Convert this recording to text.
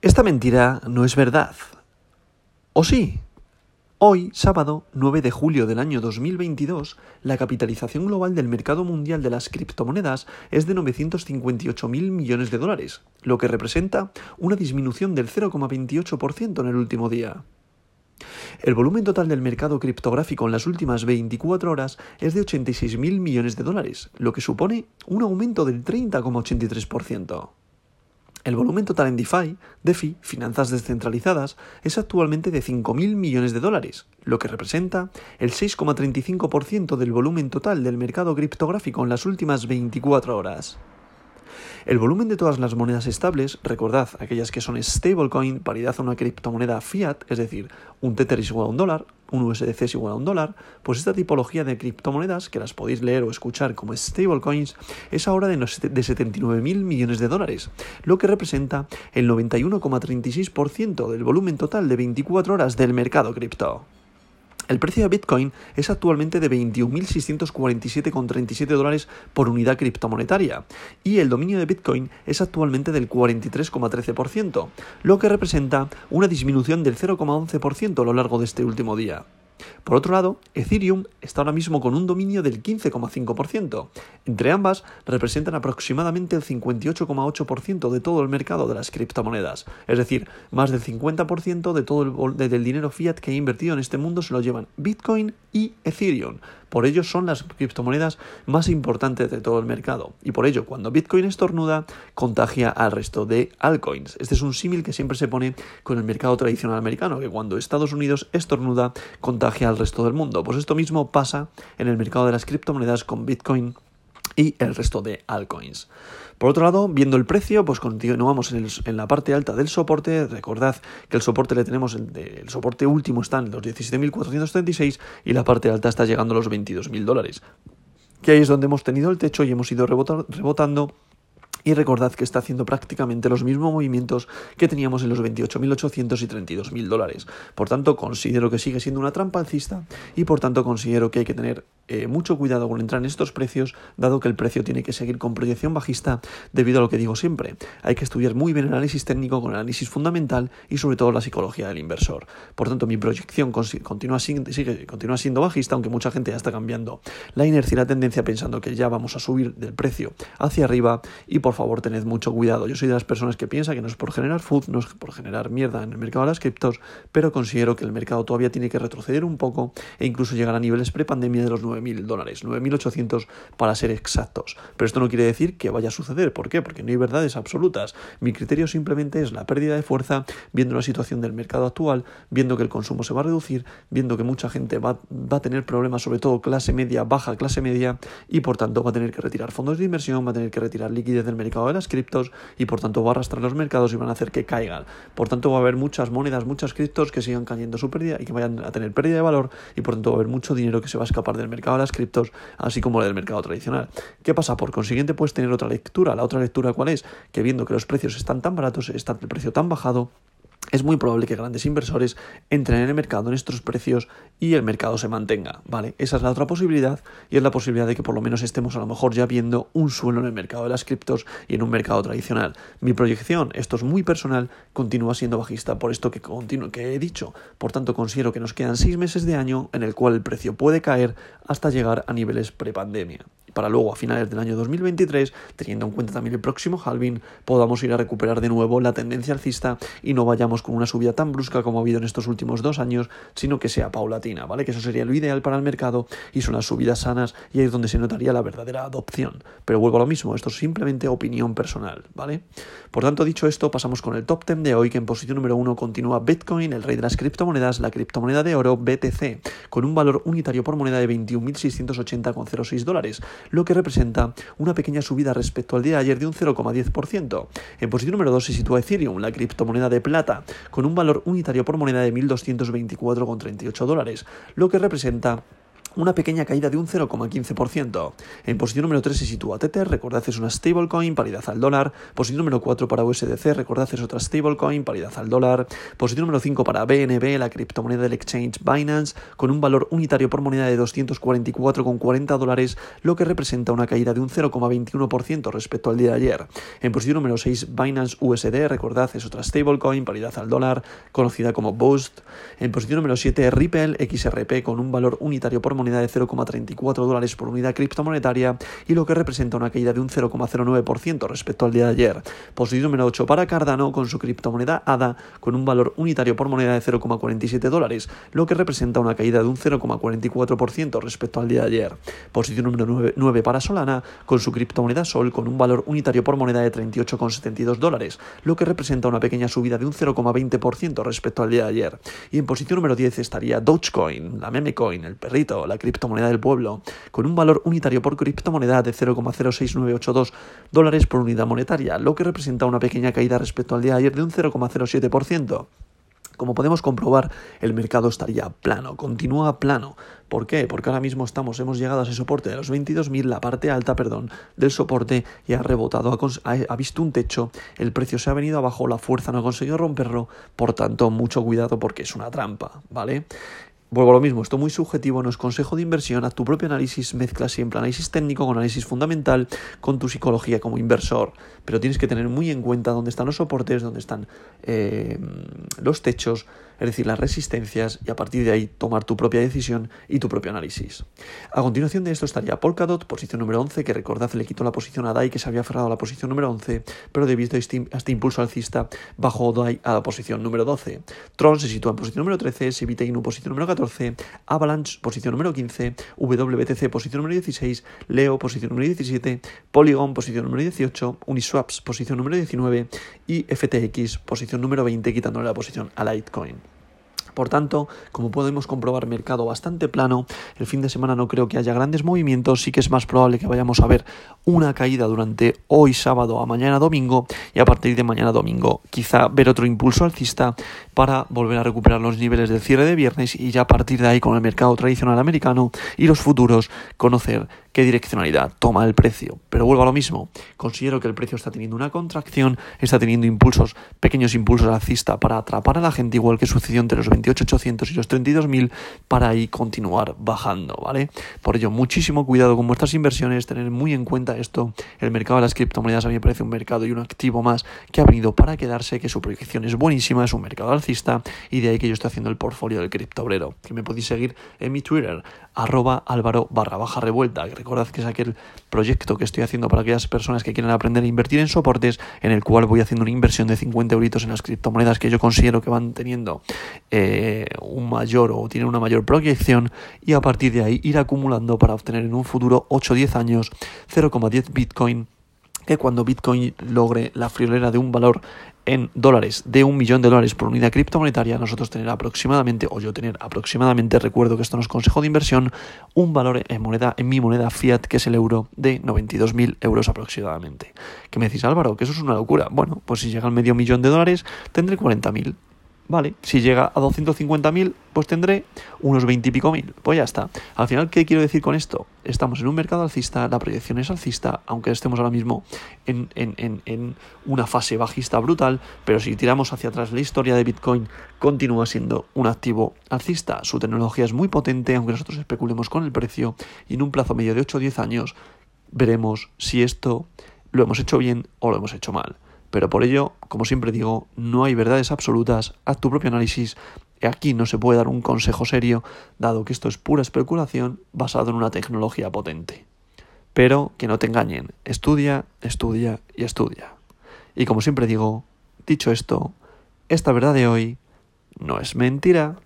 Esta mentira no es verdad. ¿O sí? Hoy, sábado 9 de julio del año 2022, la capitalización global del mercado mundial de las criptomonedas es de 958 mil millones de dólares, lo que representa una disminución del 0,28% en el último día. El volumen total del mercado criptográfico en las últimas 24 horas es de 86 mil millones de dólares, lo que supone un aumento del 30,83%. El volumen total en DeFi, DeFi, finanzas descentralizadas, es actualmente de 5.000 millones de dólares, lo que representa el 6,35% del volumen total del mercado criptográfico en las últimas 24 horas. El volumen de todas las monedas estables, recordad aquellas que son stablecoin, paridad a una criptomoneda fiat, es decir, un Tether igual a un dólar, un USDC es igual a un dólar, pues esta tipología de criptomonedas, que las podéis leer o escuchar como stablecoins, es ahora de, de 79 mil millones de dólares, lo que representa el 91,36% del volumen total de 24 horas del mercado cripto. El precio de Bitcoin es actualmente de 21.647,37 dólares por unidad criptomonetaria y el dominio de Bitcoin es actualmente del 43,13%, lo que representa una disminución del 0,11% a lo largo de este último día. Por otro lado, Ethereum está ahora mismo con un dominio del 15,5%. Entre ambas representan aproximadamente el 58,8% de todo el mercado de las criptomonedas. Es decir, más del 50% de todo el del dinero fiat que ha invertido en este mundo se lo llevan Bitcoin y Ethereum. Por ello son las criptomonedas más importantes de todo el mercado. Y por ello, cuando Bitcoin estornuda, contagia al resto de altcoins. Este es un símil que siempre se pone con el mercado tradicional americano, que cuando Estados Unidos estornuda, contagia al resto del mundo. Pues esto mismo pasa en el mercado de las criptomonedas con Bitcoin y el resto de altcoins. Por otro lado, viendo el precio, pues continuamos en, la parte alta del soporte. Recordad que el soporte le tenemos, el, el soporte último está en los 17.436 y la parte alta está llegando a los 22.000 dólares. Que ahí es donde hemos tenido el techo y hemos ido rebotando y recordad que está haciendo prácticamente los mismos movimientos que teníamos en los 28.800 y 32.000 dólares. Por tanto, considero que sigue siendo una trampa alcista y por tanto considero que hay que tener eh, mucho cuidado con entrar en estos precios, dado que el precio tiene que seguir con proyección bajista debido a lo que digo siempre. Hay que estudiar muy bien el análisis técnico con el análisis fundamental y sobre todo la psicología del inversor. Por tanto, mi proyección continúa, sigue, continúa siendo bajista, aunque mucha gente ya está cambiando la inercia y la tendencia pensando que ya vamos a subir del precio hacia arriba y por favor tened mucho cuidado. Yo soy de las personas que piensa que no es por generar food, no es por generar mierda en el mercado de las criptos, pero considero que el mercado todavía tiene que retroceder un poco e incluso llegar a niveles prepandemia de los 9 9.000 dólares, 9.800 para ser exactos. Pero esto no quiere decir que vaya a suceder. ¿Por qué? Porque no hay verdades absolutas. Mi criterio simplemente es la pérdida de fuerza, viendo la situación del mercado actual, viendo que el consumo se va a reducir, viendo que mucha gente va, va a tener problemas, sobre todo clase media, baja clase media, y por tanto va a tener que retirar fondos de inversión, va a tener que retirar liquidez del mercado de las criptos y por tanto va a arrastrar los mercados y van a hacer que caigan. Por tanto va a haber muchas monedas, muchas criptos que sigan cayendo su pérdida y que vayan a tener pérdida de valor y por tanto va a haber mucho dinero que se va a escapar del mercado de las criptos, así como del mercado tradicional. ¿Qué pasa? Por consiguiente, puedes tener otra lectura. La otra lectura, ¿cuál es? Que viendo que los precios están tan baratos, está el precio tan bajado, es muy probable que grandes inversores entren en el mercado en estos precios y el mercado se mantenga, ¿vale? Esa es la otra posibilidad y es la posibilidad de que por lo menos estemos a lo mejor ya viendo un suelo en el mercado de las criptos y en un mercado tradicional. Mi proyección, esto es muy personal, continúa siendo bajista por esto que, que he dicho. Por tanto, considero que nos quedan seis meses de año en el cual el precio puede caer hasta llegar a niveles prepandemia para luego a finales del año 2023, teniendo en cuenta también el próximo halving, podamos ir a recuperar de nuevo la tendencia alcista y no vayamos con una subida tan brusca como ha habido en estos últimos dos años, sino que sea paulatina, ¿vale? Que eso sería lo ideal para el mercado y son las subidas sanas y ahí es donde se notaría la verdadera adopción. Pero vuelvo a lo mismo, esto es simplemente opinión personal, ¿vale? Por tanto, dicho esto, pasamos con el top 10 de hoy, que en posición número 1 continúa Bitcoin, el rey de las criptomonedas, la criptomoneda de oro BTC, con un valor unitario por moneda de 21.680,06 dólares lo que representa una pequeña subida respecto al día de ayer de un 0,10%. En posición número 2 se sitúa Ethereum, la criptomoneda de plata, con un valor unitario por moneda de 1.224,38 dólares, lo que representa una pequeña caída de un 0,15%. En posición número 3 se sitúa Tether, recordad es una stablecoin, paridad al dólar. Posición número 4 para USDC, recordad es otra stablecoin, paridad al dólar. Posición número 5 para BNB, la criptomoneda del exchange Binance, con un valor unitario por moneda de 244,40 dólares, lo que representa una caída de un 0,21% respecto al día de ayer. En posición número 6, Binance USD, recordad es otra stablecoin, paridad al dólar, conocida como Boost. En posición número 7, Ripple XRP, con un valor unitario por moneda de 0,34 dólares por unidad criptomonetaria y lo que representa una caída de un 0,09% respecto al día de ayer. Posición número 8 para Cardano con su criptomoneda ADA con un valor unitario por moneda de 0,47 dólares, lo que representa una caída de un 0,44% respecto al día de ayer. Posición número 9, para Solana con su criptomoneda Sol con un valor unitario por moneda de 38,72 dólares, lo que representa una pequeña subida de un 0,20% respecto al día de ayer. Y en posición número 10 estaría Dogecoin, la meme coin, el perrito, la criptomoneda del pueblo, con un valor unitario por criptomoneda de 0,06982 dólares por unidad monetaria, lo que representa una pequeña caída respecto al día de ayer de un 0,07%. Como podemos comprobar, el mercado estaría plano, continúa plano. ¿Por qué? Porque ahora mismo estamos, hemos llegado a ese soporte de los 22.000, la parte alta, perdón, del soporte y ha rebotado, ha, ha, visto un techo, el precio se ha venido abajo, la fuerza no ha conseguido romperlo, por tanto, mucho cuidado porque es una trampa, ¿vale? Vuelvo a lo mismo, esto muy subjetivo, no es consejo de inversión, a tu propio análisis, mezcla siempre análisis técnico con análisis fundamental, con tu psicología como inversor, pero tienes que tener muy en cuenta dónde están los soportes, dónde están eh, los techos, es decir, las resistencias, y a partir de ahí tomar tu propia decisión y tu propio análisis. A continuación de esto estaría Polkadot, posición número 11, que recordad le quitó la posición a DAI, que se había cerrado a la posición número 11, pero debido a este, impulso alcista, bajó DAI a la posición número 12. Tron se sitúa en posición número 13, Sivita Inu posición número 14, Avalanche posición número 15, WBTC posición número 16, Leo posición número 17, Polygon posición número 18, Uniswaps posición número 19 y FTX posición número 20, quitándole la posición a Litecoin. Por tanto, como podemos comprobar, mercado bastante plano. El fin de semana no creo que haya grandes movimientos. Sí que es más probable que vayamos a ver una caída durante hoy sábado a mañana domingo y a partir de mañana domingo quizá ver otro impulso alcista para volver a recuperar los niveles del cierre de viernes y ya a partir de ahí con el mercado tradicional americano y los futuros conocer qué direccionalidad toma el precio. Pero vuelvo a lo mismo, considero que el precio está teniendo una contracción, está teniendo impulsos, pequeños impulsos alcista para atrapar a la gente, igual que sucedió entre los 28.800 y los 32.000, para ahí continuar bajando, ¿vale? Por ello, muchísimo cuidado con vuestras inversiones, tener muy en cuenta esto. El mercado de las criptomonedas a mí me parece un mercado y un activo más que ha venido para quedarse, que su proyección es buenísima, es un mercado alcista y de ahí que yo estoy haciendo el portfolio del criptobrero, que me podéis seguir en mi Twitter, arroba álvaro barra baja revuelta, recordad que es aquel proyecto que estoy haciendo para aquellas personas que quieren aprender a invertir en soportes, en el cual voy haciendo una inversión de 50 euritos en las criptomonedas que yo considero que van teniendo eh, un mayor o tienen una mayor proyección y a partir de ahí ir acumulando para obtener en un futuro 8 o 10 años 0,10 Bitcoin que cuando Bitcoin logre la friolera de un valor en dólares de un millón de dólares por unidad criptomonetaria, nosotros tener aproximadamente, o yo tener aproximadamente, recuerdo que esto no es consejo de inversión, un valor en moneda, en mi moneda fiat, que es el euro, de 92.000 euros aproximadamente. ¿Qué me decís, Álvaro? Que eso es una locura. Bueno, pues si llega al medio millón de dólares, tendré 40.000. Vale, si llega a 250.000, pues tendré unos 20 y pico mil. Pues ya está. Al final, ¿qué quiero decir con esto? Estamos en un mercado alcista, la proyección es alcista, aunque estemos ahora mismo en, en, en, una fase bajista brutal, pero si tiramos hacia atrás la historia de Bitcoin, continúa siendo un activo alcista. Su tecnología es muy potente, aunque nosotros especulemos con el precio, y en un plazo medio de 8 o 10 años veremos si esto lo hemos hecho bien o lo hemos hecho mal. Pero por ello, como siempre digo, no hay verdades absolutas, haz tu propio análisis. Aquí no se puede dar un consejo serio, dado que esto es pura especulación basado en una tecnología potente. Pero que no te engañen, estudia, estudia y estudia. Y como siempre digo, dicho esto, esta verdad de hoy no es mentira.